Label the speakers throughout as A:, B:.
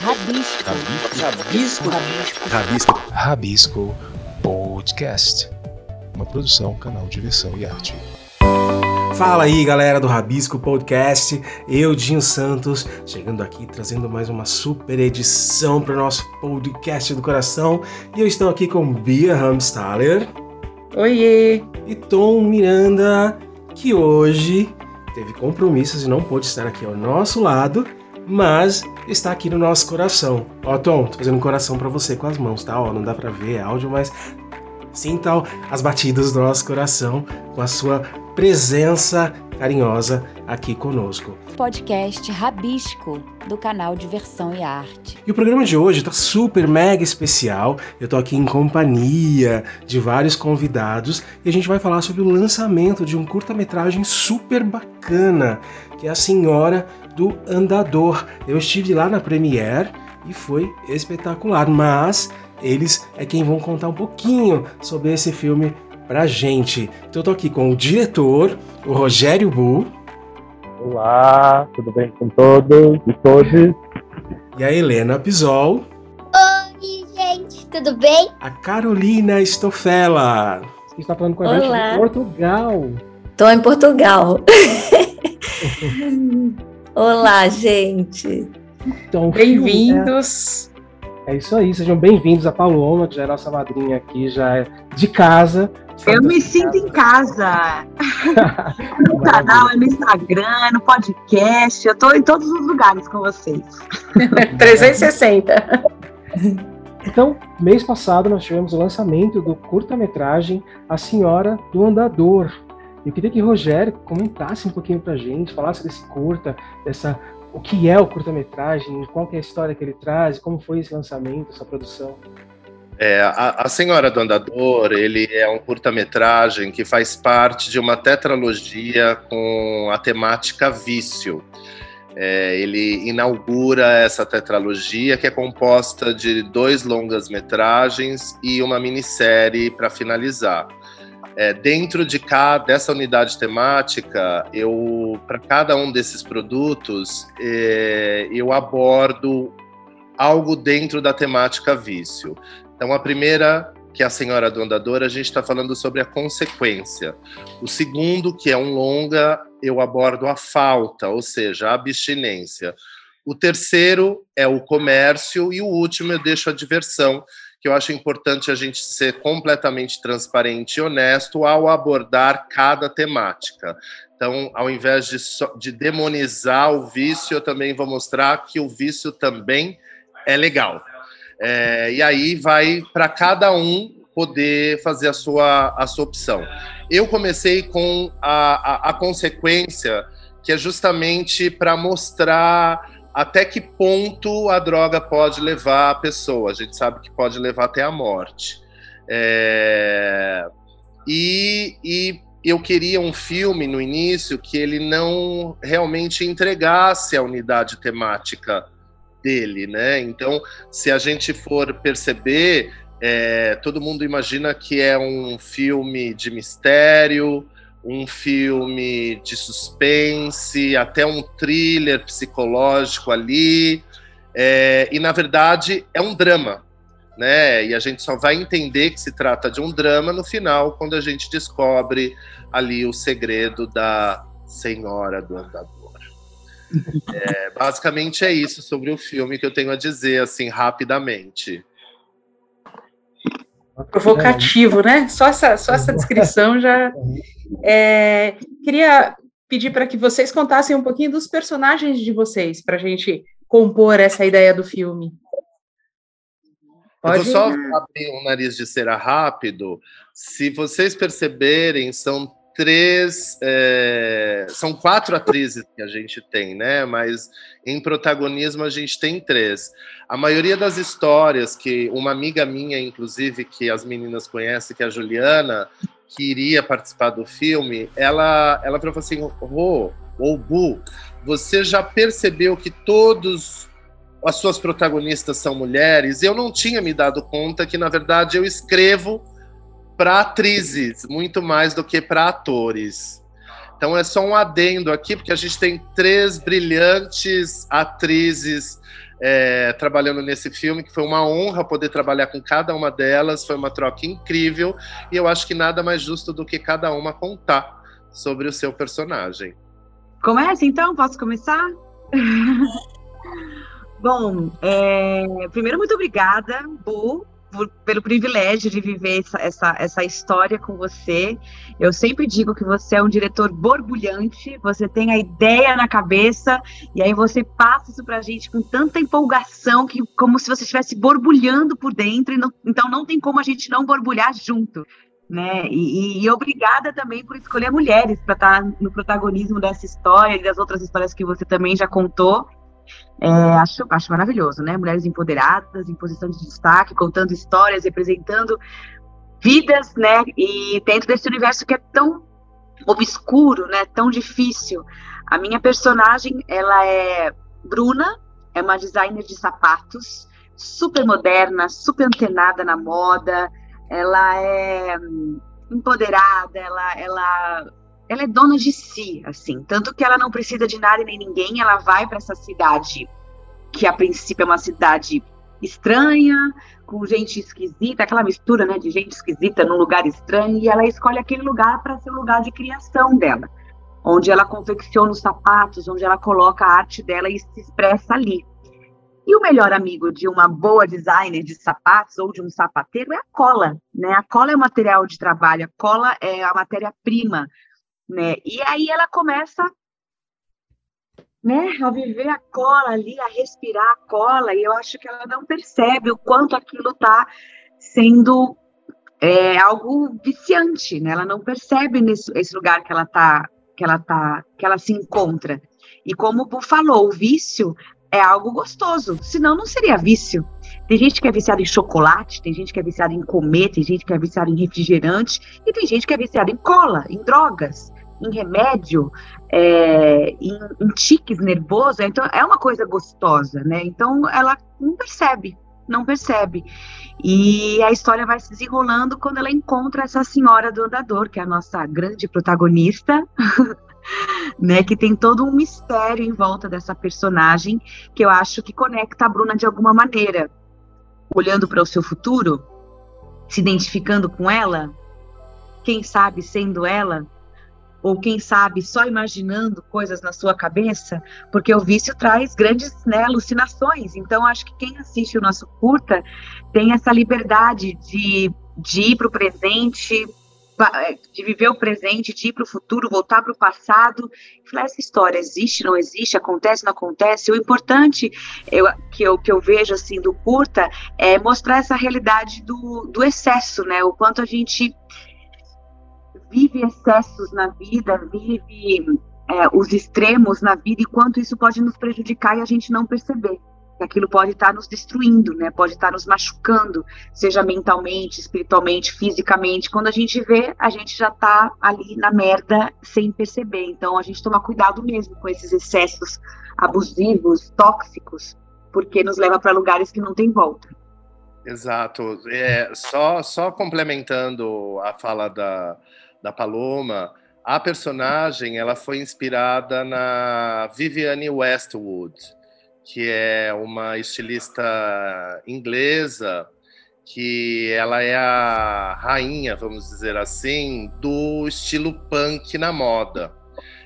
A: Rabisco.
B: Rabisco.
A: Rabisco.
B: Rabisco.
C: Rabisco Podcast. Uma produção, canal Diversão e Arte.
B: Fala aí, galera do Rabisco Podcast. Eu, Dinho Santos, chegando aqui trazendo mais uma super edição para o nosso podcast do coração. E eu estou aqui com Bia Hamstaller.
D: Oiê!
B: E Tom Miranda, que hoje teve compromissos e não pôde estar aqui ao nosso lado, mas está aqui no nosso coração. Ó, Tom, tô fazendo um coração para você com as mãos, tá? Ó, não dá para ver é áudio, mas sinta as batidas do nosso coração com a sua presença carinhosa aqui conosco.
A: Podcast Rabisco, do canal Diversão e Arte.
B: E o programa de hoje está super mega especial. Eu estou aqui em companhia de vários convidados e a gente vai falar sobre o lançamento de um curta-metragem super bacana, que é A Senhora do Andador. Eu estive lá na Premiere e foi espetacular, mas eles é quem vão contar um pouquinho sobre esse filme pra gente. Então eu tô aqui com o diretor, o Rogério Bu.
E: Olá, tudo bem com todos e todas?
B: E a Helena Pisol.
F: Oi, gente, tudo bem?
B: A Carolina Stofela.
G: Que está falando com a gente
D: Olá.
G: de Portugal.
D: Tô em Portugal. Olá, gente.
G: Então,
D: Bem-vindos.
G: É, isso aí, sejam bem-vindos a Paloma, que já é nossa madrinha aqui, já é de casa.
H: Eu me sinto em casa. No canal, é no Instagram, no podcast. Eu tô em todos os lugares com vocês.
D: 360.
G: Então, mês passado nós tivemos o lançamento do curta-metragem A Senhora do Andador. Eu queria que o Rogério comentasse um pouquinho pra gente, falasse desse curta, dessa, o que é o curta-metragem, qual é a história que ele traz, como foi esse lançamento, essa produção.
I: É, a, a Senhora do Andador, ele é um curta-metragem que faz parte de uma tetralogia com a temática vício. É, ele inaugura essa tetralogia que é composta de dois longas-metragens e uma minissérie para finalizar. É, dentro de cada dessa unidade temática, eu para cada um desses produtos é, eu abordo algo dentro da temática vício. Então, a primeira, que é a Senhora do Andador, a gente está falando sobre a consequência. O segundo, que é um longa, eu abordo a falta, ou seja, a abstinência. O terceiro é o comércio e o último eu deixo a diversão, que eu acho importante a gente ser completamente transparente e honesto ao abordar cada temática. Então, ao invés de, de demonizar o vício, eu também vou mostrar que o vício também é legal. É, e aí vai para cada um poder fazer a sua, a sua opção. Eu comecei com a, a, a consequência, que é justamente para mostrar até que ponto a droga pode levar a pessoa. A gente sabe que pode levar até a morte. É, e, e eu queria um filme no início que ele não realmente entregasse a unidade temática dele, né? Então, se a gente for perceber, é, todo mundo imagina que é um filme de mistério, um filme de suspense, até um thriller psicológico ali, é, e na verdade é um drama, né? E a gente só vai entender que se trata de um drama no final, quando a gente descobre ali o segredo da Senhora do Andador. É, basicamente é isso sobre o filme que eu tenho a dizer, assim, rapidamente.
D: Provocativo, né? Só essa, só essa descrição já. É, queria pedir para que vocês contassem um pouquinho dos personagens de vocês, para a gente compor essa ideia do filme.
I: Eu vou
D: Pode?
I: só abrir um nariz de cera rápido. Se vocês perceberem, são três, é, são quatro atrizes que a gente tem, né? Mas em protagonismo a gente tem três. A maioria das histórias que uma amiga minha, inclusive, que as meninas conhecem, que é a Juliana, que iria participar do filme, ela, ela falou assim, Rô, ou Bu, você já percebeu que todos as suas protagonistas são mulheres? Eu não tinha me dado conta que, na verdade, eu escrevo para atrizes, muito mais do que para atores. Então é só um adendo aqui, porque a gente tem três brilhantes atrizes é, trabalhando nesse filme, que foi uma honra poder trabalhar com cada uma delas, foi uma troca incrível, e eu acho que nada mais justo do que cada uma contar sobre o seu personagem.
H: Começa então? Posso começar? Bom, é, primeiro, muito obrigada, Bu, por, pelo privilégio de viver essa, essa, essa história com você. Eu sempre digo que você é um diretor borbulhante, você tem a ideia na cabeça, e aí você passa isso pra gente com tanta empolgação, que como se você estivesse borbulhando por dentro, não, então não tem como a gente não borbulhar junto. Né? E, e, obrigada também por escolher mulheres para estar tá no protagonismo dessa história e das outras histórias que você também já contou. É, acho, acho maravilhoso, né? Mulheres empoderadas, em posição de destaque, contando histórias, representando vidas, né? E dentro desse universo que é tão obscuro, né? Tão difícil. A minha personagem, ela é Bruna, é uma designer de sapatos, super moderna, super antenada na moda. Ela é hum, empoderada, ela, ela ela é dona de si, assim, tanto que ela não precisa de nada nem ninguém, ela vai para essa cidade que a princípio é uma cidade estranha, com gente esquisita, aquela mistura, né, de gente esquisita num lugar estranho, e ela escolhe aquele lugar para ser o lugar de criação dela, onde ela confecciona os sapatos, onde ela coloca a arte dela e se expressa ali. E o melhor amigo de uma boa designer de sapatos ou de um sapateiro é a cola, né? A cola é o material de trabalho, a cola é a matéria-prima né? E aí ela começa né, a viver a cola ali, a respirar a cola, e eu acho que ela não percebe o quanto aquilo está sendo é, algo viciante, né? Ela não percebe nesse esse lugar que ela está que ela tá, que ela se encontra. E como o Bu falou, o vício é algo gostoso, senão não seria vício. Tem gente que é viciada em chocolate, tem gente que é viciada em comer, tem gente que é viciada em refrigerante, e tem gente que é viciada em cola, em drogas em remédio, é, em, em tiques nervosos, então é uma coisa gostosa, né? Então ela não percebe, não percebe. E a história vai se desenrolando quando ela encontra essa senhora do andador, que é a nossa grande protagonista, né? Que tem todo um mistério em volta dessa personagem que eu acho que conecta a Bruna de alguma maneira. Olhando para o seu futuro, se identificando com ela, quem sabe sendo ela, ou quem sabe só imaginando coisas na sua cabeça, porque o vício traz grandes né, alucinações. Então, acho que quem assiste o nosso curta tem essa liberdade de, de ir para o presente, é, de viver o presente, de ir para o futuro, voltar para o passado, falar essa história existe, não existe, acontece, não acontece. O importante eu, que, eu, que eu vejo assim do curta é mostrar essa realidade do, do excesso, né? O quanto a gente vive excessos na vida, vive é, os extremos na vida e quanto isso pode nos prejudicar e a gente não perceber. Que aquilo pode estar nos destruindo, né? Pode estar nos machucando, seja mentalmente, espiritualmente, fisicamente. Quando a gente vê, a gente já está ali na merda sem perceber. Então a gente toma cuidado mesmo com esses excessos abusivos, tóxicos, porque nos leva para lugares que não tem volta.
I: Exato. É, só, só complementando a fala da, da Paloma, a personagem ela foi inspirada na Vivienne Westwood, que é uma estilista inglesa que ela é a rainha, vamos dizer assim, do estilo punk na moda.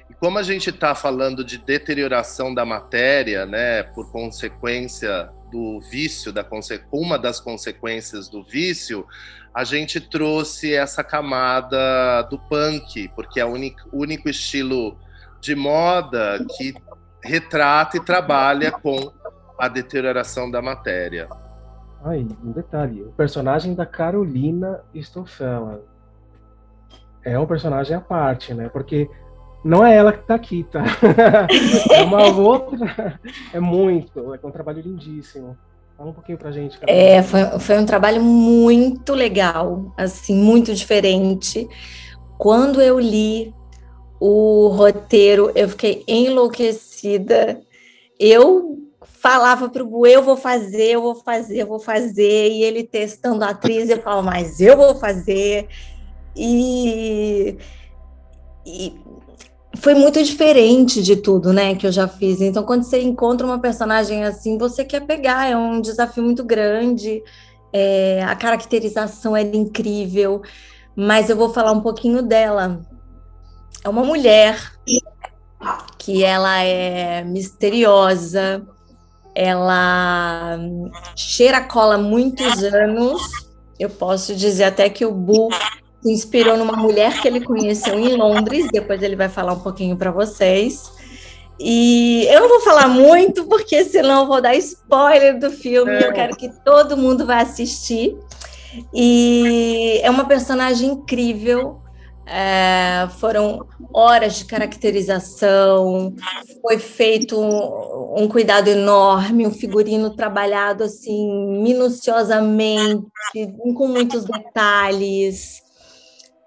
I: E como a gente está falando de deterioração da matéria, né, por consequência do vício, da uma das consequências do vício, a gente trouxe essa camada do punk, porque é o único, estilo de moda que retrata e trabalha com a deterioração da matéria.
G: Aí, um detalhe: o personagem da Carolina Stoffela é um personagem à parte, né? Porque não é ela que tá aqui, tá? é uma outra. É muito. É um trabalho lindíssimo. Fala um pouquinho pra gente.
J: É, foi, foi um trabalho muito legal, assim, muito diferente. Quando eu li o roteiro, eu fiquei enlouquecida. Eu falava para o eu vou fazer, eu vou fazer, eu vou fazer, e ele testando a atriz, eu falava, mas eu vou fazer. E, e foi muito diferente de tudo, né, que eu já fiz. Então, quando você encontra uma personagem assim, você quer pegar, é um desafio muito grande. É, a caracterização é incrível, mas eu vou falar um pouquinho dela. É uma mulher que ela é misteriosa, ela cheira cola muitos anos. Eu posso dizer até que o Bu se inspirou numa mulher que ele conheceu em Londres, depois ele vai falar um pouquinho para vocês. E eu não vou falar muito, porque senão eu vou dar spoiler do filme. É. Eu quero que todo mundo vá assistir. E é uma personagem incrível. É, foram horas de caracterização, foi feito um, um, cuidado enorme, um figurino trabalhado assim minuciosamente, com muitos detalhes.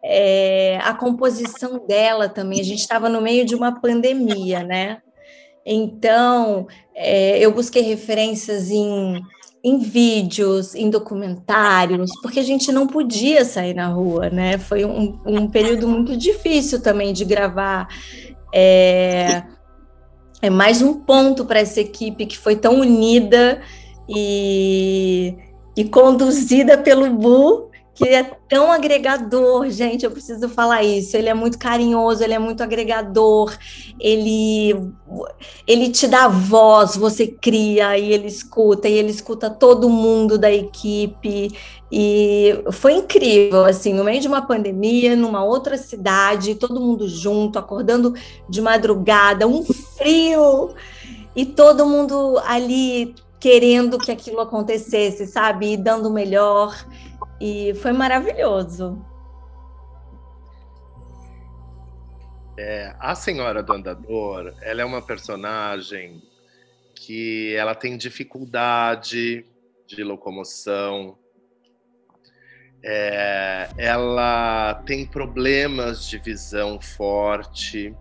J: É, a composição dela também, a gente estava no meio de uma pandemia, né? Então, é, eu busquei referências em em vídeos, em documentários, porque a gente não podia sair na rua, né? Foi um, um período muito difícil também de gravar. É, é mais um ponto para essa equipe que foi tão unida e, e conduzida pelo Bu, que é tão agregador, gente, eu preciso falar isso. Ele é muito carinhoso, ele é muito agregador, ele ele te dá voz, você cria e ele escuta, e ele escuta todo mundo da equipe. E foi incrível, assim, no meio de uma pandemia, numa outra cidade, todo mundo junto, acordando de madrugada, um frio, e todo mundo ali querendo que aquilo acontecesse, sabe? E dando o melhor. E foi maravilhoso.
I: É, a Senhora do Andador, ela é uma personagem que ela tem dificuldade de locomoção, é, ela tem problemas de visão forte,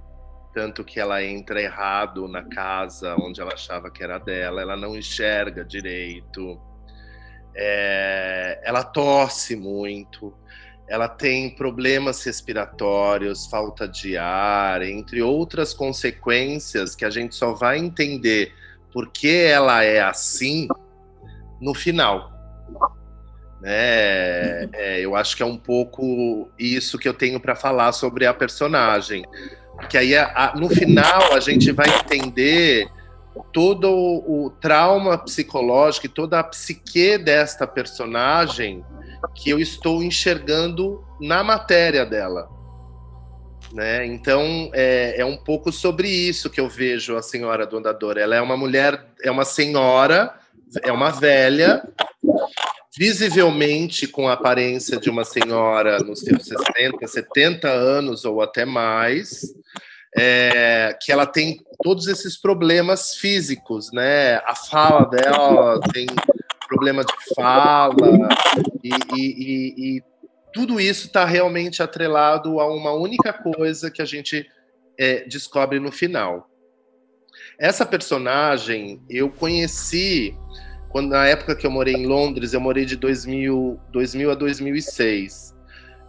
I: tanto que ela entra errado na casa onde ela achava que era dela, ela não enxerga direito é, ela tosse muito, ela tem problemas respiratórios, falta de ar, entre outras consequências que a gente só vai entender por que ela é assim no final. Né? É, eu acho que é um pouco isso que eu tenho para falar sobre a personagem. Porque aí, a, no final, a gente vai entender todo o, trauma psicológico e toda a psique desta personagem que eu estou enxergando na matéria dela. Né? Então é, é um pouco sobre isso que eu vejo a senhora do andador. Ela é uma mulher, é uma senhora, é uma velha, visivelmente com a aparência de uma senhora nos seus 60, 70 anos ou até mais, é, que ela tem todos esses problemas físicos, né? A fala dela tem problema de fala e, e, e, e tudo isso está realmente atrelado a uma única coisa que a gente é, descobre no final. Essa personagem eu conheci quando na época que eu morei em Londres, eu morei de 2000, 2000 a 2006.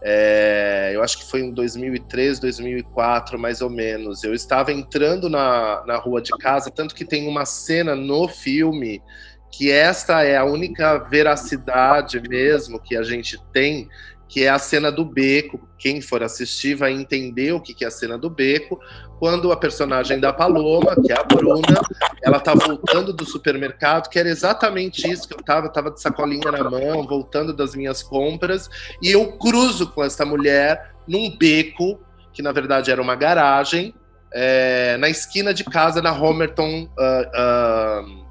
I: É, eu acho que foi em 2003, 2004, mais ou menos. Eu estava entrando na, na rua de casa, tanto que tem uma cena no filme que esta é a única veracidade mesmo que a gente tem, que é a cena do beco. Quem for assistir vai entender o que é a cena do beco, quando a personagem da Paloma, que é a Bruna, ela tá voltando do supermercado, que era exatamente isso que eu tava, tava de sacolinha na mão, voltando das minhas compras, e eu cruzo com essa mulher num beco, que na verdade era uma garagem, é, na esquina de casa, na Homerton, uh, uh,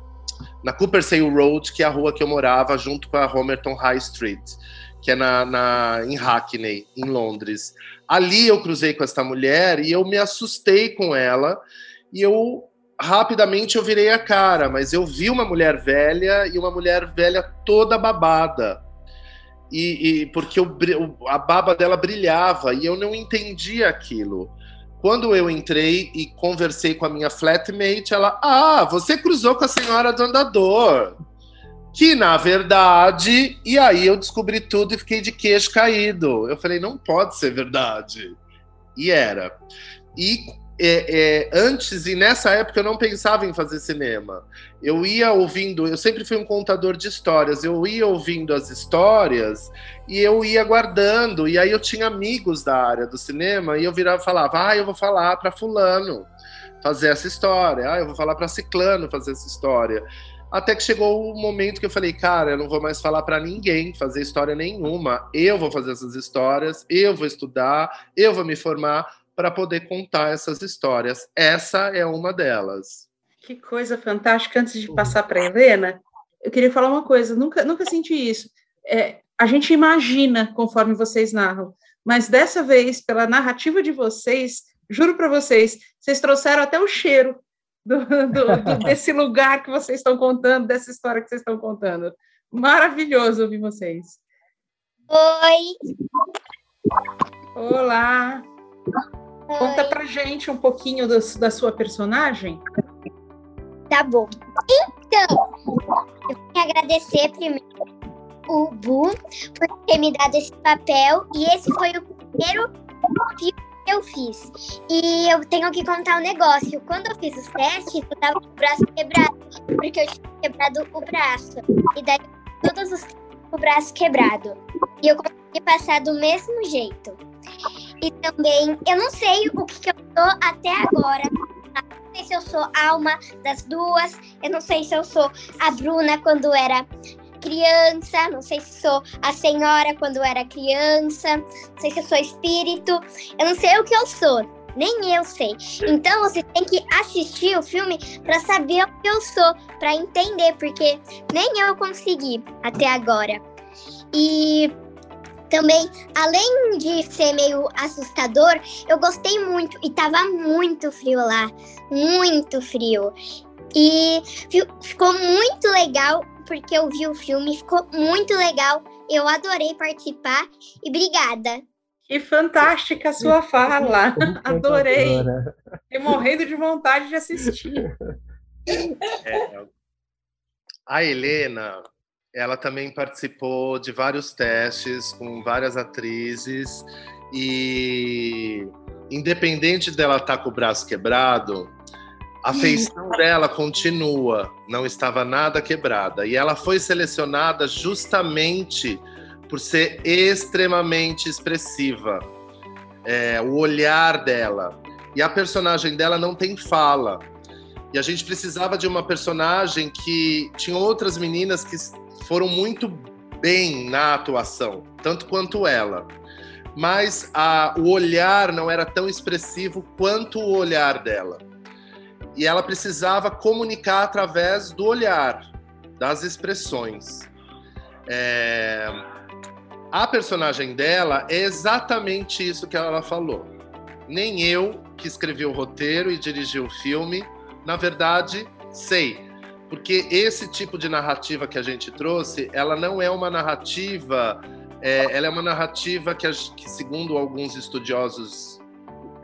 I: na Cooper Road, que é a rua que eu morava, junto com a Homerton High Street que é na, na, em Hackney, em Londres. Ali eu cruzei com esta mulher e eu me assustei com ela e eu rapidamente eu virei a cara, mas eu vi uma mulher velha e uma mulher velha toda babada. E, e porque a baba dela brilhava e eu não entendia aquilo. Quando eu entrei e conversei com a minha flatmate, ela, ah, você cruzou com a senhora do andador que na verdade, e aí eu descobri tudo e fiquei de queixo caído. Eu falei, não pode ser verdade. E era. E é, é, antes e nessa época eu não pensava em fazer cinema. Eu ia ouvindo, eu sempre fui um contador de histórias, eu ia ouvindo as histórias e eu ia guardando. E aí eu tinha amigos da área do cinema e eu virava e falava: ah, eu vou falar para Fulano fazer essa história, ah, eu vou falar para Ciclano fazer essa história. Até que chegou o momento que eu falei, cara, eu não vou mais falar para ninguém fazer história nenhuma. Eu vou fazer essas histórias, eu vou estudar, eu vou me formar para poder contar essas histórias. Essa é uma delas.
D: Que coisa fantástica. Antes de passar para Helena, eu queria falar uma coisa. Nunca, nunca senti isso. É, a gente imagina conforme vocês narram, mas dessa vez, pela narrativa de vocês, juro para vocês, vocês trouxeram até o cheiro do, do, desse lugar que vocês estão contando, dessa história que vocês estão contando. Maravilhoso ouvir vocês.
F: Oi.
D: Olá. Oi. Conta pra gente um pouquinho do, da sua personagem.
F: Tá bom. Então, eu quero agradecer primeiro o Bu por ter me dado esse papel e esse foi o primeiro filme eu fiz. E eu tenho que contar um negócio. Quando eu fiz os testes, eu tava com o braço quebrado, porque eu tinha quebrado o braço. E daí, todos os o braço quebrado. E eu consegui passar do mesmo jeito. E também, eu não sei o que, que eu sou até agora. Não sei se eu sou alma das duas. Eu não sei se eu sou a Bruna quando era criança, não sei se sou a senhora quando era criança, não sei se eu sou espírito, eu não sei o que eu sou, nem eu sei. Então você tem que assistir o filme para saber o que eu sou, para entender, porque nem eu consegui até agora. E também, além de ser meio assustador, eu gostei muito e tava muito frio lá, muito frio. E ficou muito legal porque eu vi o filme, ficou muito legal. Eu adorei participar e obrigada.
D: Que fantástica a sua fala. Adorei. Fiquei morrendo de vontade de assistir.
I: É, a Helena, ela também participou de vários testes com várias atrizes e independente dela estar tá com o braço quebrado, a feição dela continua, não estava nada quebrada. E ela foi selecionada justamente por ser extremamente expressiva. É, o olhar dela. E a personagem dela não tem fala. E a gente precisava de uma personagem que tinha outras meninas que foram muito bem na atuação, tanto quanto ela. Mas a, o olhar não era tão expressivo quanto o olhar dela e ela precisava comunicar através do olhar, das expressões. É... A personagem dela é exatamente isso que ela falou. Nem eu, que escrevi o roteiro e dirigi o filme, na verdade, sei. Porque esse tipo de narrativa que a gente trouxe, ela não é uma narrativa, é, ela é uma narrativa que, que segundo alguns estudiosos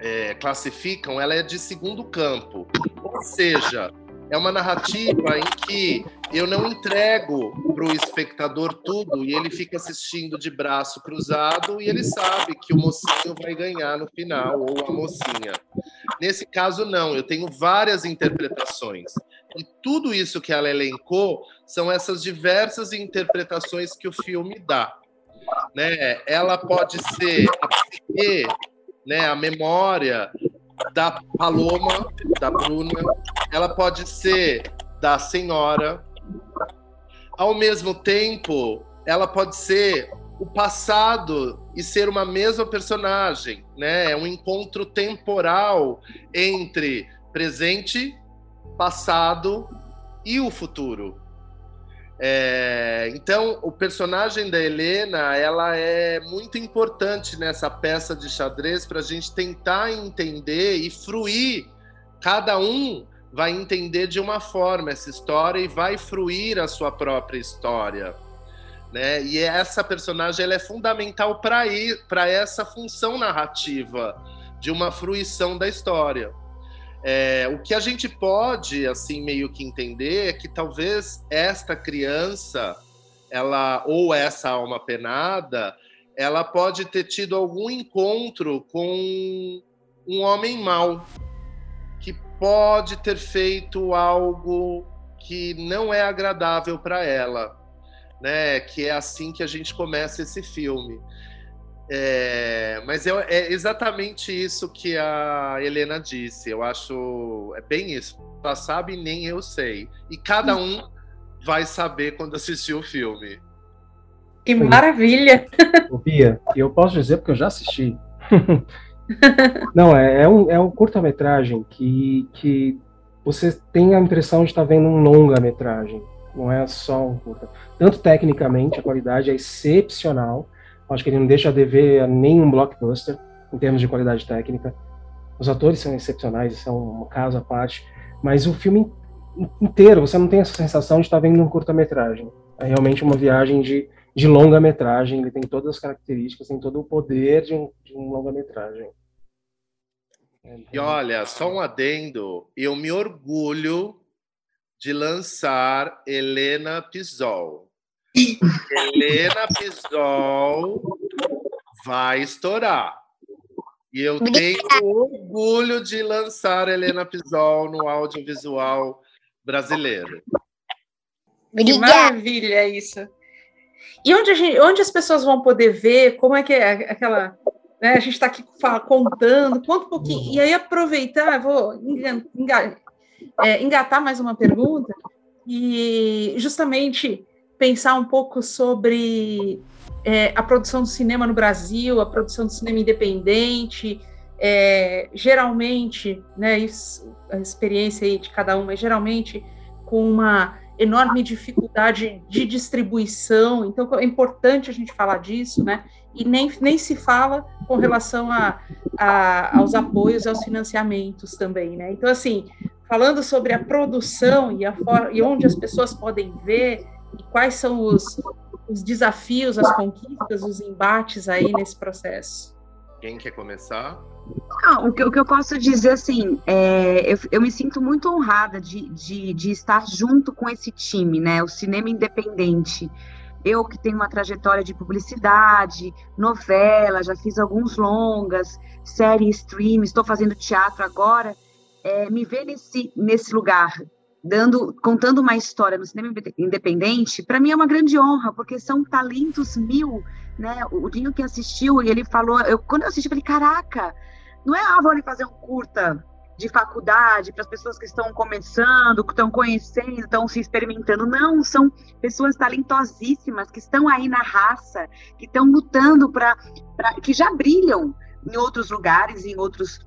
I: é, classificam, ela é de segundo campo. Ou seja, é uma narrativa em que eu não entrego para o espectador tudo e ele fica assistindo de braço cruzado e ele sabe que o mocinho vai ganhar no final ou a mocinha. Nesse caso, não, eu tenho várias interpretações. E tudo isso que ela elencou são essas diversas interpretações que o filme dá. Né? Ela pode ser a psique né, a memória da Paloma, da Bruna, ela pode ser da senhora. Ao mesmo tempo, ela pode ser o passado e ser uma mesma personagem, né? É um encontro temporal entre presente, passado e o futuro. É, então, o personagem da Helena, ela é muito importante nessa peça de xadrez para a gente tentar entender e fruir. Cada um vai entender de uma forma essa história e vai fruir a sua própria história. Né? E essa personagem ela é fundamental para essa função narrativa de uma fruição da história. É, o que a gente pode, assim, meio que entender é que talvez esta criança, ela ou essa alma penada, ela pode ter tido algum encontro com um homem mau, pode ter feito algo que não é agradável para ela, né? Que é assim que a gente começa esse filme. É, mas é, é, exatamente isso que a Helena disse. Eu acho é bem isso. Ela sabe nem eu sei. E cada um vai saber quando assistir o filme.
D: Que maravilha!
G: Bia, eu posso dizer porque eu já assisti. Não, é, é um, é um curta-metragem que, que você tem a impressão de estar vendo um longa-metragem. Não é só um curta. Tanto tecnicamente, a qualidade é excepcional Acho que ele não deixa a dever a nenhum blockbuster em termos de qualidade técnica. Os atores são excepcionais, isso é um caso à parte. Mas o filme inteiro, você não tem essa sensação de estar vendo um curta-metragem. É realmente uma viagem de, de longa-metragem. Ele tem todas as características, tem todo o poder de um, de um longa-metragem.
I: E olha, só um adendo, eu me orgulho de lançar Helena Pisol Helena Pisol vai estourar. E eu tenho orgulho de lançar Helena Pisol no audiovisual brasileiro.
D: Que maravilha isso. E onde, gente, onde, as pessoas vão poder ver? Como é que é aquela. Né, a gente está aqui contando, conta um pouquinho. E aí aproveitar, vou engatar, é, engatar mais uma pergunta. E justamente pensar um pouco sobre é, a produção do cinema no Brasil, a produção do cinema independente. É, geralmente, né, isso, a experiência aí de cada um, mas geralmente com uma enorme dificuldade de distribuição, então é importante a gente falar disso, né? E nem, nem se fala com relação a, a, aos apoios, aos financiamentos também, né? Então, assim, falando sobre a produção e, a e onde as pessoas podem ver, e quais são os, os desafios, as conquistas, os embates aí nesse processo?
I: Quem quer começar?
H: Não, o, que, o que eu posso dizer, assim, é, eu, eu me sinto muito honrada de, de, de estar junto com esse time, né? O cinema independente. Eu que tenho uma trajetória de publicidade, novela, já fiz alguns longas, série stream, estou fazendo teatro agora, é, me ver nesse, nesse lugar dando, contando uma história no cinema independente, para mim é uma grande honra, porque são talentos mil, né? O Dinho que assistiu, e ele falou, eu, quando eu assisti, eu falei, caraca, não é, ah, vou fazer um curta de faculdade para as pessoas que estão começando, que estão conhecendo, estão se experimentando. Não, são pessoas talentosíssimas que estão aí na raça, que estão lutando para que já brilham em outros lugares, em outros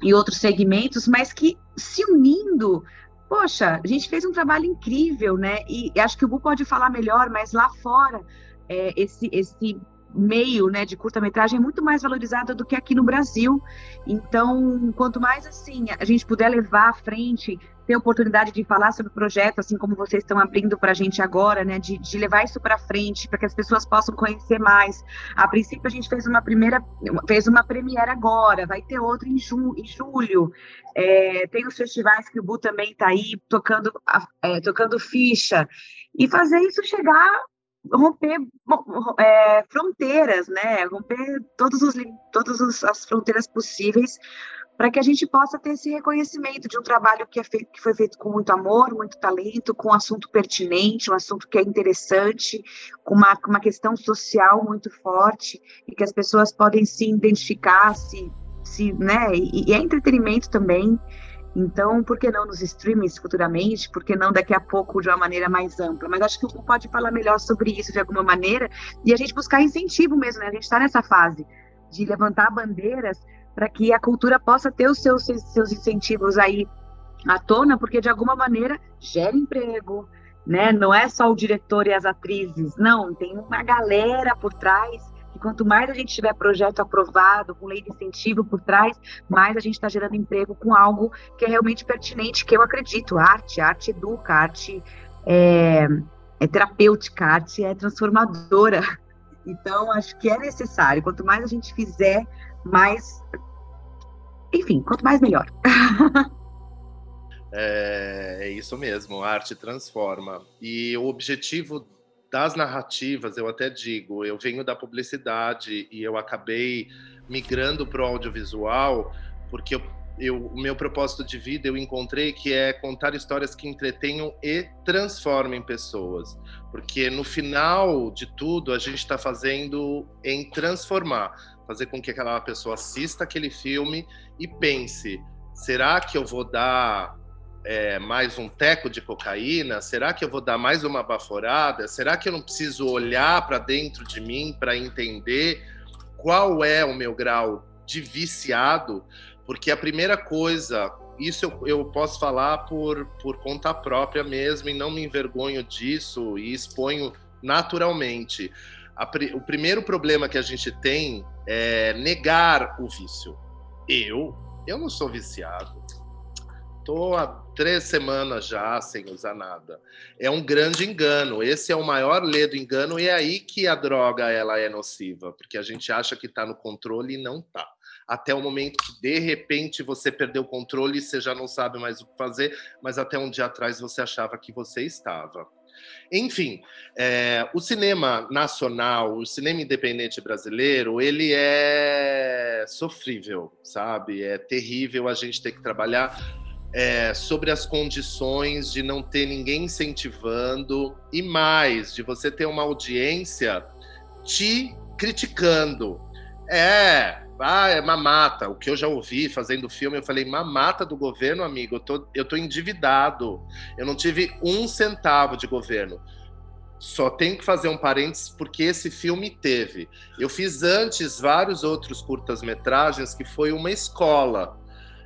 H: em outros segmentos, mas que se unindo poxa, a gente fez um trabalho incrível, né? E acho que o Bu pode falar melhor, mas lá fora, é, esse, esse meio né, de curta-metragem é muito mais valorizado do que aqui no Brasil. Então, quanto mais assim a gente puder levar à frente ter oportunidade de falar sobre o projeto, assim como vocês estão abrindo para a gente agora, né, de, de levar isso para frente, para que as pessoas possam conhecer mais. A princípio, a gente fez uma primeira, fez uma premiere agora, vai ter outra em, ju, em julho. É, tem os festivais que o Bu também está aí tocando, é, tocando ficha. E fazer isso chegar romper é, fronteiras, né? Romper todos os, todas as fronteiras possíveis para que a gente possa ter esse reconhecimento de um trabalho que, é feito, que foi feito com muito amor, muito talento, com um assunto pertinente, um assunto que é interessante, com uma, com uma questão social muito forte, e que as pessoas podem se identificar, se, se, né, e, e é entretenimento também, então, por que não nos streamings futuramente? Por que não daqui a pouco de uma maneira mais ampla? Mas acho que o pode falar melhor sobre isso de alguma maneira e a gente buscar incentivo mesmo, né? A gente está nessa fase de levantar bandeiras para que a cultura possa ter os seus, seus incentivos aí à tona, porque de alguma maneira gera emprego, né? Não é só o diretor e as atrizes, não, tem uma galera por trás. E quanto mais a gente tiver projeto aprovado, com lei de incentivo por trás, mais a gente está gerando emprego com algo que é realmente pertinente, que eu acredito. Arte, arte educa, arte é, é terapêutica, arte é transformadora. Então, acho que é necessário. Quanto mais a gente fizer, mais enfim, quanto mais melhor.
I: é, é isso mesmo, a arte transforma. E o objetivo das narrativas, eu até digo, eu venho da publicidade e eu acabei migrando para o audiovisual porque eu eu, o meu propósito de vida eu encontrei que é contar histórias que entretenham e transformem pessoas. Porque no final de tudo, a gente está fazendo em transformar, fazer com que aquela pessoa assista aquele filme e pense: será que eu vou dar é, mais um teco de cocaína? Será que eu vou dar mais uma baforada? Será que eu não preciso olhar para dentro de mim para entender qual é o meu grau de viciado? Porque a primeira coisa, isso eu, eu posso falar por, por conta própria mesmo, e não me envergonho disso e exponho naturalmente. A, o primeiro problema que a gente tem é negar o vício. Eu, eu não sou viciado. Tô há três semanas já sem usar nada. É um grande engano. Esse é o maior ledo engano e é aí que a droga ela é nociva, porque a gente acha que está no controle e não está até o momento que de repente você perdeu o controle e você já não sabe mais o que fazer, mas até um dia atrás você achava que você estava. Enfim, é, o cinema nacional, o cinema independente brasileiro, ele é sofrível, sabe? É terrível a gente ter que trabalhar é, sobre as condições de não ter ninguém incentivando e mais, de você ter uma audiência te criticando. É, ah, é mamata. O que eu já ouvi fazendo filme, eu falei, mamata do governo, amigo. Eu tô, eu tô endividado. Eu não tive um centavo de governo. Só tenho que fazer um parênteses porque esse filme teve. Eu fiz antes vários outros curtas-metragens que foi uma escola.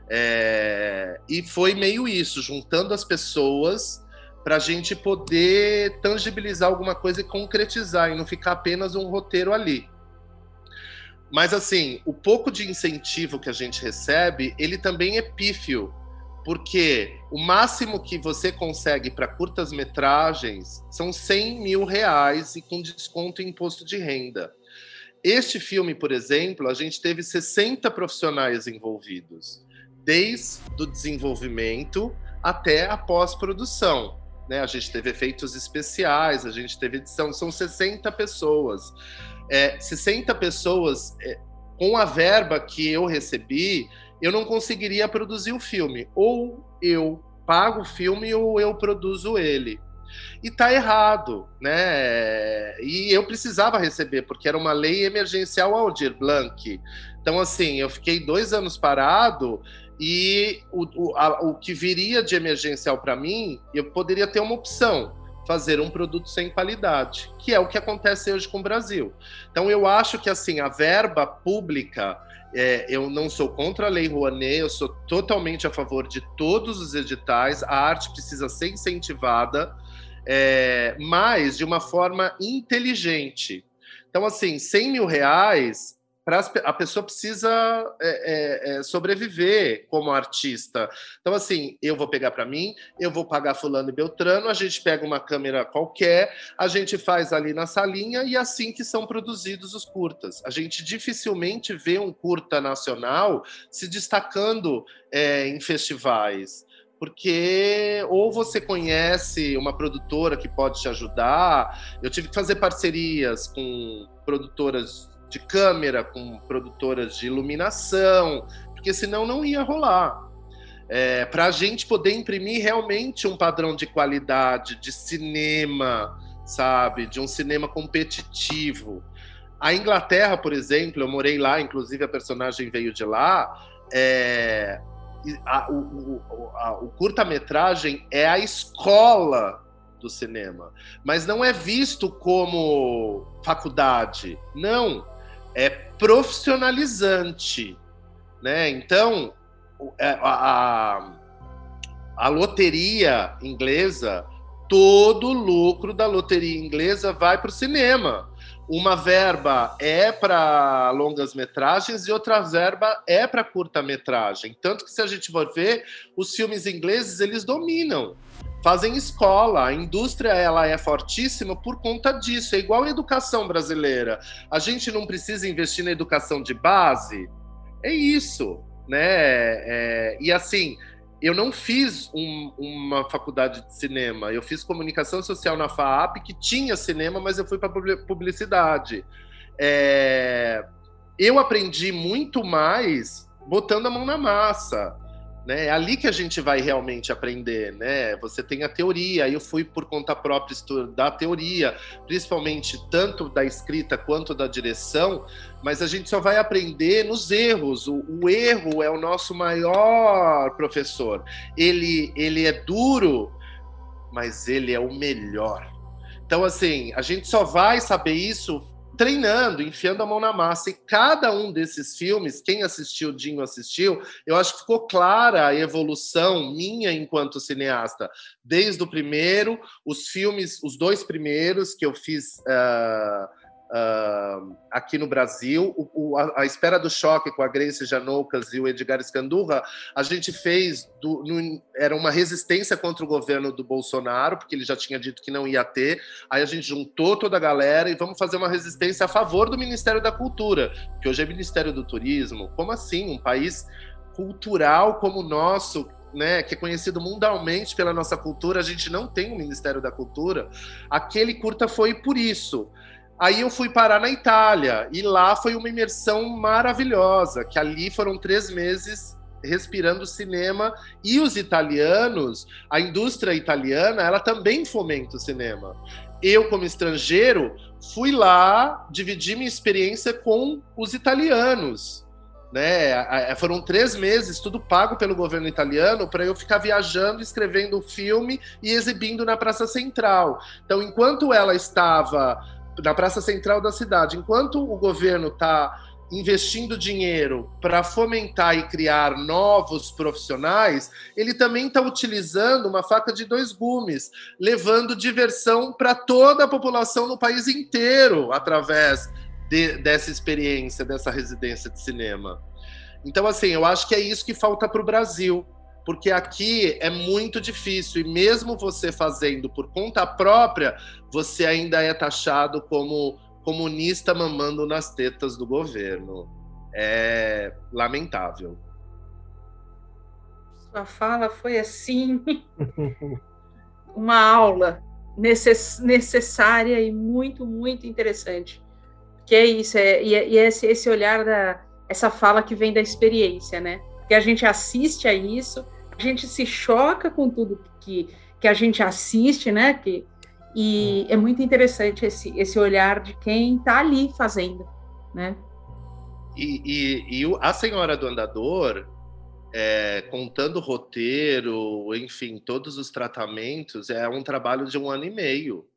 I: É... E foi meio isso, juntando as pessoas para a gente poder tangibilizar alguma coisa e concretizar e não ficar apenas um roteiro ali. Mas assim, o pouco de incentivo que a gente recebe, ele também é pífio, porque o máximo que você consegue para curtas metragens são 100 mil reais e com desconto em imposto de renda. Este filme, por exemplo, a gente teve 60 profissionais envolvidos, desde o desenvolvimento até a pós-produção. Né? A gente teve efeitos especiais, a gente teve edição, são 60 pessoas é, 60 pessoas, é, com a verba que eu recebi, eu não conseguiria produzir o filme. Ou eu pago o filme ou eu produzo ele. E tá errado, né? E eu precisava receber, porque era uma lei emergencial Aldir Blanc. Então, assim, eu fiquei dois anos parado e o, o, a, o que viria de emergencial para mim, eu poderia ter uma opção fazer um produto sem qualidade, que é o que acontece hoje com o Brasil. Então eu acho que assim a verba pública, é, eu não sou contra a Lei Rouanet, eu sou totalmente a favor de todos os editais. A arte precisa ser incentivada, é, mas de uma forma inteligente. Então assim, 100 mil reais Pra, a pessoa precisa é, é, é, sobreviver como artista. Então, assim, eu vou pegar para mim, eu vou pagar Fulano e Beltrano, a gente pega uma câmera qualquer, a gente faz ali na salinha e é assim que são produzidos os curtas. A gente dificilmente vê um curta nacional se destacando é, em festivais porque ou você conhece uma produtora que pode te ajudar. Eu tive que fazer parcerias com produtoras de câmera, com produtoras de iluminação, porque senão não ia rolar. É, para a gente poder imprimir realmente um padrão de qualidade de cinema, sabe? De um cinema competitivo. A Inglaterra, por exemplo, eu morei lá, inclusive a personagem veio de lá. É, a, o, o, o curta-metragem é a escola do cinema, mas não é visto como faculdade. Não, é profissionalizante, né? Então, é, a, a, a loteria inglesa, todo o lucro da loteria inglesa vai para o cinema. Uma verba é para longas metragens e outra verba é para curta metragem. Tanto que se a gente for ver, os filmes ingleses eles dominam fazem escola. A indústria ela é fortíssima por conta disso. É igual a educação brasileira. A gente não precisa investir na educação de base. É isso, né? É, e assim, eu não fiz um, uma faculdade de cinema. Eu fiz comunicação social na FAAP que tinha cinema, mas eu fui para publicidade. É, eu aprendi muito mais botando a mão na massa Né? É ali que a gente vai realmente aprender, né? Você tem a teoria, eu fui por conta própria estudar a teoria, principalmente tanto da escrita quanto da direção, mas a gente só vai aprender nos erros. O, o erro é o nosso maior professor. Ele, ele é duro, mas ele é o melhor. Então, assim, a gente só vai saber isso treinando, enfiando a mão na massa. E cada um desses filmes, quem assistiu, Dinho assistiu, eu acho que ficou clara a evolução minha enquanto cineasta. Desde o primeiro, os filmes, os dois primeiros que eu fiz. Uh, uh, aqui no Brasil. O, o, a, a, Espera do Choque com a Grace Janoucas e o Edgar Escandurra, a gente fez, do, no, era uma resistência contra o governo do Bolsonaro, porque ele já tinha dito que não ia ter. Aí a gente juntou toda a galera e vamos fazer uma resistência a favor do Ministério da Cultura, que hoje é Ministério do Turismo. Como assim? Um país cultural como o nosso, né, que é conhecido mundialmente pela nossa cultura, a gente não tem um Ministério da Cultura. Aquele curta foi por isso. Aí eu fui parar na Itália e lá foi uma imersão maravilhosa, que ali foram três meses respirando cinema e os italianos, a indústria italiana, ela também fomenta o cinema. Eu, como estrangeiro, fui lá dividir minha experiência com os italianos. Né? Foram três meses, tudo pago pelo governo italiano, para eu ficar viajando, escrevendo o filme e exibindo na Praça Central. Então, enquanto ela estava na praça central da cidade. Enquanto o governo está investindo dinheiro para fomentar e criar novos profissionais, ele também está utilizando uma faca de dois gumes, levando diversão para toda a população no país inteiro através de, dessa experiência, dessa residência de cinema. Então, assim, eu acho que é isso que falta para o Brasil porque aqui é muito difícil e mesmo você fazendo por conta própria, você ainda é taxado como comunista mamando nas tetas do governo. É lamentável.
D: Sua fala foi assim uma aula necess necessária e muito muito interessante. Que é isso, é, e, é, e é esse, esse olhar da essa fala que vem da experiência, né? que a gente assiste a isso, a gente se choca com tudo que, que a gente assiste, né? Que, e é muito interessante esse, esse olhar de quem está ali fazendo, né?
I: E, e, e, a Senhora do Andador, é, contando o roteiro, enfim, todos os tratamentos, é um trabalho de um ano e meio.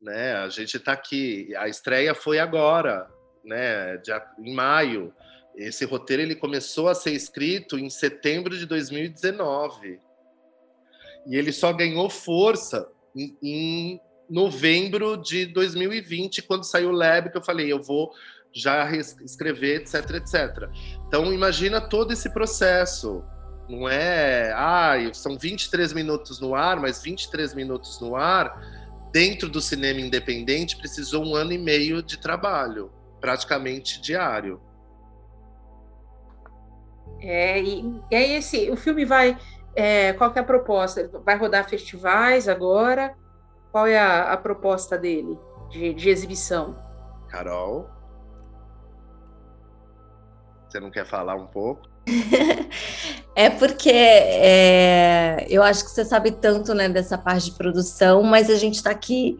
I: Né? A gente está aqui, a estreia foi agora, né? De, em maio. Esse roteiro ele começou a ser escrito em setembro de 2019. E ele só ganhou força em, em novembro de 2020, quando saiu o Lab, que eu falei, eu vou já escrever, etc, etc. Então, imagina todo esse processo. Não é, ah, são 23 minutos no ar, mas 23 minutos no ar, dentro do cinema independente, precisou um ano e meio de trabalho, praticamente diário.
D: É, e, e aí esse, o filme vai, é, qual é a proposta? Vai rodar festivais agora? Qual é a, a proposta dele de, de exibição?
I: Carol, você não quer falar um pouco?
J: é porque é, eu acho que você sabe tanto né, dessa parte de produção, mas a gente está aqui,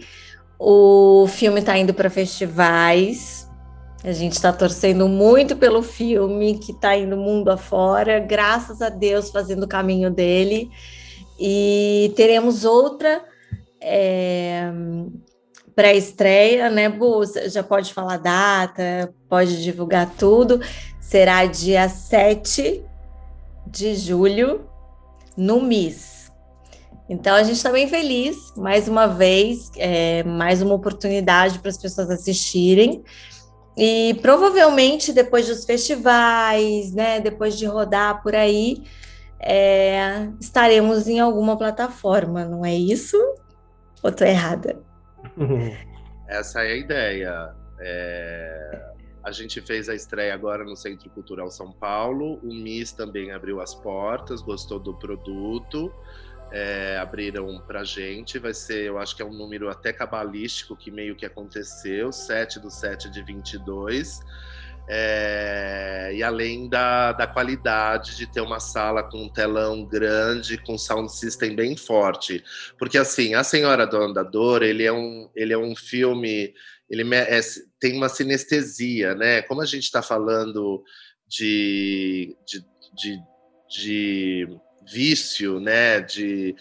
J: o filme está indo para festivais, a gente está torcendo muito pelo filme que está indo mundo afora, graças a Deus fazendo o caminho dele. E teremos outra é, pré-estreia, né, Bu? Já pode falar data, pode divulgar tudo. Será dia 7 de julho no MIS. Então a gente está bem feliz, mais uma vez, é, mais uma oportunidade para as pessoas assistirem. E provavelmente depois dos festivais, né, depois de rodar por aí, é, estaremos em alguma plataforma, não é isso? Ou estou errada?
I: Essa é a ideia. É, a gente fez a estreia agora no Centro Cultural São Paulo. O MIS também abriu as portas, gostou do produto é, abriram para gente. Vai ser, eu acho que é um número até cabalístico que meio que aconteceu, 7 do 7 de 22. É, e além da, da qualidade de ter uma sala com um telão grande, com sound system bem forte. Porque, assim, A Senhora do Andador, ele é um, ele é um filme, ele é, tem uma sinestesia, né? Como a gente está falando de, de, de, de vício, né? De,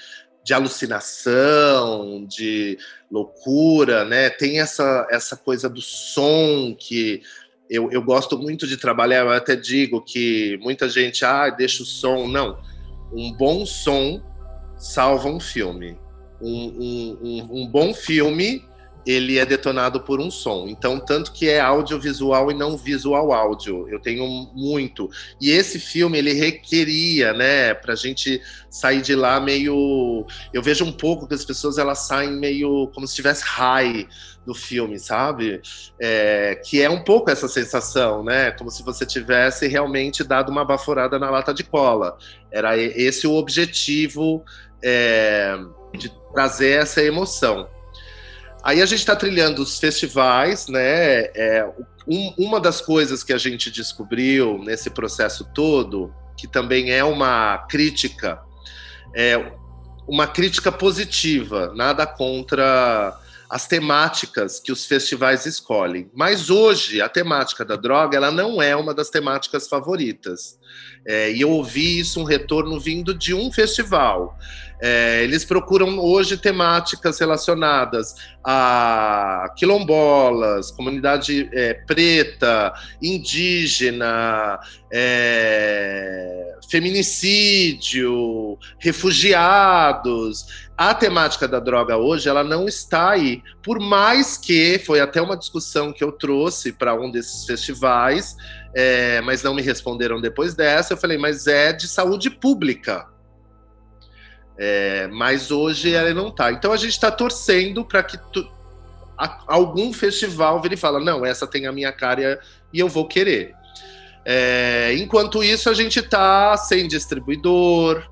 I: de alucinação, de loucura, né? Tem essa, essa coisa do som que eu, eu gosto muito de trabalhar, eu até digo que muita gente, ah, deixa o som. Não. Um bom som salva um filme. Um, um, um, um bom filme ele é detonado por um som. Então, tanto que é audiovisual e não visual áudio. Eu tenho muito. E esse filme, ele requeria, né, pra gente sair de lá meio. Eu vejo um pouco que as pessoas elas saem meio como se estivesse high do filme, sabe? É, que é um pouco essa sensação, né? Como se você tivesse realmente dado uma baforada na lata de cola. Era esse o objetivo é, de trazer essa emoção. Aí a gente está trilhando os festivais, né? É, um, uma das coisas que a gente descobriu nesse processo todo, que também é uma crítica, é uma crítica positiva, nada contra as temáticas que os festivais escolhem. Mas hoje a temática da droga ela não é uma das temáticas favoritas. É, e eu ouvi isso um retorno vindo de um festival. É, eles procuram hoje temáticas relacionadas a quilombolas, comunidade é, preta, indígena, é, feminicídio, refugiados. A temática da droga hoje ela não está aí, por mais que foi até uma discussão que eu trouxe para um desses festivais, é, mas não me responderam depois dessa. Eu falei, mas é de saúde pública é, mas hoje ela não está. Então a gente está torcendo para que tu, a, algum festival vire e fala: não, essa tem a minha cara e eu vou querer. É, enquanto isso, a gente está sem distribuidor,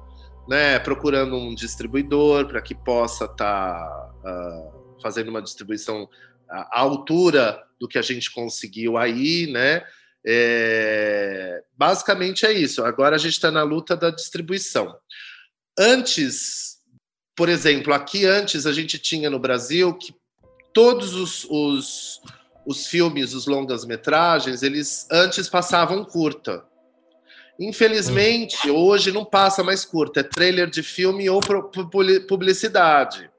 I: né, procurando um distribuidor para que possa estar tá, uh, fazendo uma distribuição à altura do que a gente conseguiu aí, né? É, basicamente é isso. Agora a gente está na luta da distribuição. Antes, por exemplo, aqui antes a gente tinha no Brasil que todos os, os, os filmes, os longas-metragens, eles antes passavam curta. Infelizmente, hoje não passa mais curta, é trailer de filme ou publicidade.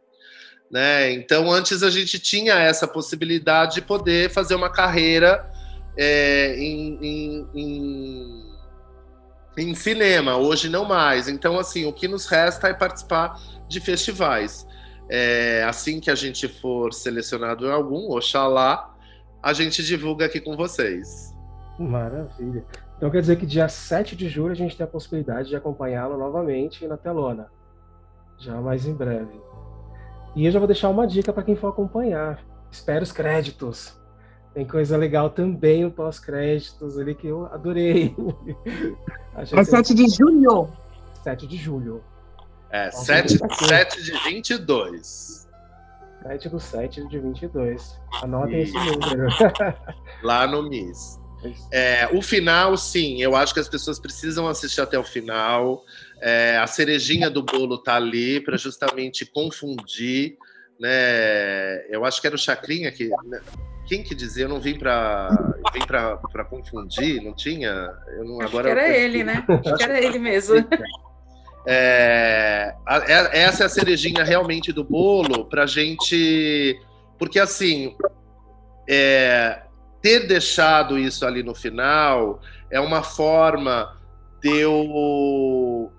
I: Né? Então, antes a gente tinha essa possibilidade de poder fazer uma carreira é, em, em, em em cinema, hoje não mais. Então, assim, o que nos resta é participar de festivais. É, assim que a gente for selecionado em algum, oxalá, a gente divulga aqui com vocês.
G: Maravilha. Então quer dizer que dia 7 de julho a gente tem a possibilidade de acompanhá-lo novamente na telona. Já mais em breve. E eu já vou deixar uma dica para quem for acompanhar. Espera os créditos. Tem coisa legal também no pós-créditos ali que eu adorei.
H: é 7 de julho.
G: 7 de julho.
I: É, 7, 7 de 22.
G: 7 do 7 de 22. Anotem esse número.
I: Lá no MIS. É, o final, sim, eu acho que as pessoas precisam assistir até o final. É, a cerejinha do bolo tá ali para justamente confundir, né? Eu acho que era o Chacrinha que né? quem que dizia? Eu não vim para vim para confundir, não tinha? Eu não,
D: Acho agora que era ele, né? Acho que era ele mesmo.
I: É, é, essa é a cerejinha realmente do bolo para gente, porque assim, é, ter deixado isso ali no final é uma forma de eu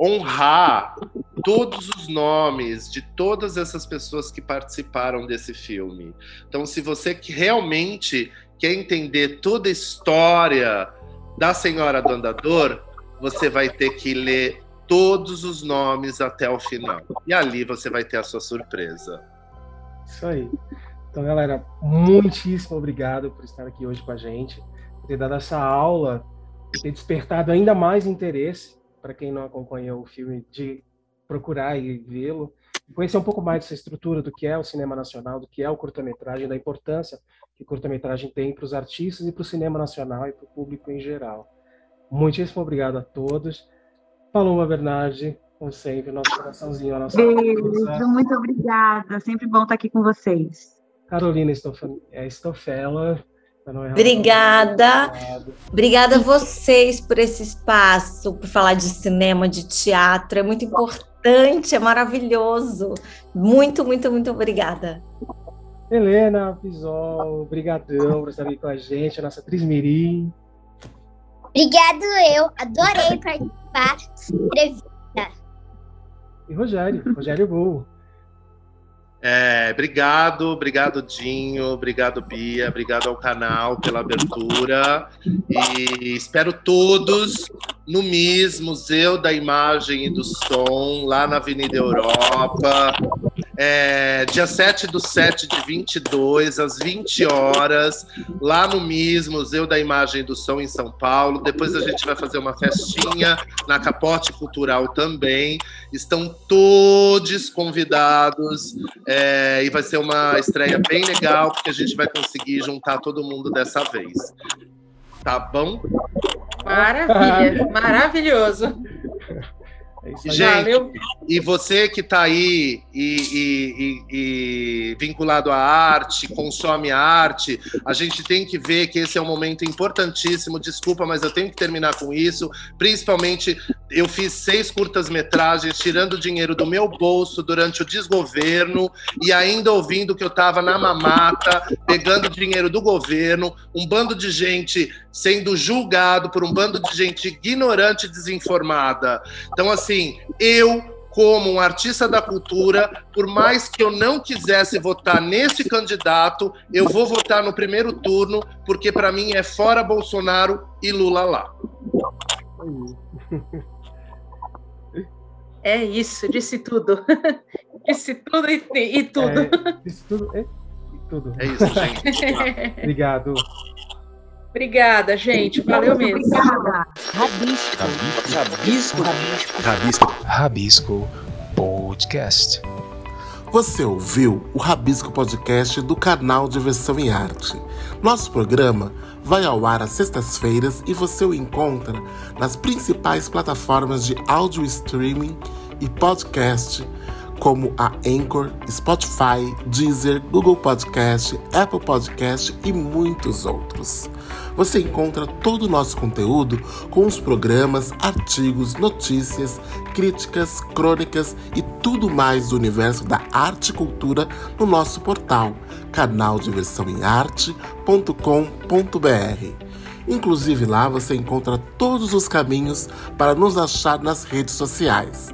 I: honrar todos os nomes de todas essas pessoas que participaram desse filme. Então, se você realmente quer entender toda a história da Senhora do Andador, você vai ter que ler todos os nomes até o final. E ali você vai ter a sua surpresa.
G: Isso aí. Então, galera, muitíssimo obrigado por estar aqui hoje com a gente, por ter dado essa aula, ter despertado ainda mais interesse para quem não acompanhou o filme, de procurar e vê-lo, conhecer um pouco mais dessa estrutura do que é o cinema nacional, do que é o curta-metragem, da importância que o curta-metragem tem para os artistas e para o cinema nacional e para o público em geral. Muitíssimo obrigado a todos. Paloma Bernardi, como sempre, nosso coraçãozinho, a nossa
H: Beijo, muito obrigada. Sempre bom estar aqui com vocês.
G: Carolina é, Stofela.
J: Obrigada. Obrigada a vocês por esse espaço, por falar de cinema, de teatro. É muito importante, é maravilhoso. Muito, muito, muito obrigada.
G: Helena Pisol, brigadão por estar aqui com a gente, a nossa atriz Mirim.
F: Obrigado eu, adorei participar entrevista.
G: E Rogério, Rogério Gol.
I: É, obrigado, obrigado Dinho, obrigado Bia, obrigado ao canal pela abertura. E espero todos no MIS, Museu da Imagem e do Som, lá na Avenida Europa, é, dia 7 do 7 de 22, às 20 horas, lá no MIS, Museu da Imagem do Som, em São Paulo. Depois a gente vai fazer uma festinha na Capote Cultural também. Estão todos convidados é, e vai ser uma estreia bem legal, porque a gente vai conseguir juntar todo mundo dessa vez. Tá bom?
D: Maravilha, maravilhoso.
I: É Gente, e você que está aí e, e, e, e, vinculado à arte, consome a arte, a gente tem que ver que esse é um momento importantíssimo. Desculpa, mas eu tenho que terminar com isso. Principalmente, eu fiz seis curtas-metragens, tirando dinheiro do meu bolso durante o desgoverno e ainda ouvindo que eu estava na mamata, pegando dinheiro do governo, um bando de gente sendo julgado por um bando de gente ignorante e desinformada. Então, assim, eu, como um artista da cultura, por mais que eu não quisesse votar nesse candidato, eu vou votar no primeiro turno, porque para mim é fora Bolsonaro e Lula lá.
D: É isso, disse tudo. disse tudo e, e tudo.
G: É, disse tudo e, e tudo.
I: É isso, gente.
G: Obrigado.
D: Obrigada, gente. Valeu mesmo. Obrigada.
A: Rabisco.
C: Rabisco.
A: Rabisco.
C: Rabisco. Rabisco Podcast.
K: Você ouviu o Rabisco Podcast do canal Diversão em Arte. Nosso programa vai ao ar às sextas-feiras e você o encontra nas principais plataformas de áudio streaming e podcast, como a Anchor, Spotify, Deezer, Google Podcast, Apple Podcast e muitos outros. Você encontra todo o nosso conteúdo com os programas, artigos, notícias, críticas, crônicas e tudo mais do universo da arte e cultura no nosso portal canaldiversãoemarte.com.br. Inclusive lá você encontra todos os caminhos para nos achar nas redes sociais.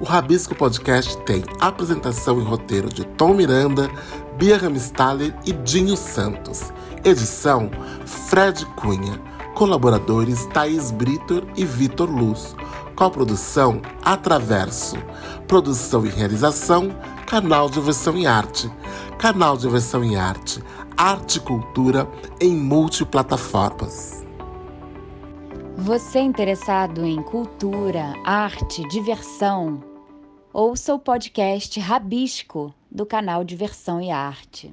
K: O Rabisco Podcast tem apresentação e roteiro de Tom Miranda, Bia Ramstaller e Dinho Santos. Edição Fred Cunha. Colaboradores Thaís Britor e Vitor Luz. Coprodução Atraverso. Produção e realização Canal de Versão em Arte. Canal de Versão em Arte. Arte e cultura em multiplataformas.
A: Você interessado em cultura, arte, diversão? Ouça o podcast Rabisco do canal Diversão e Arte.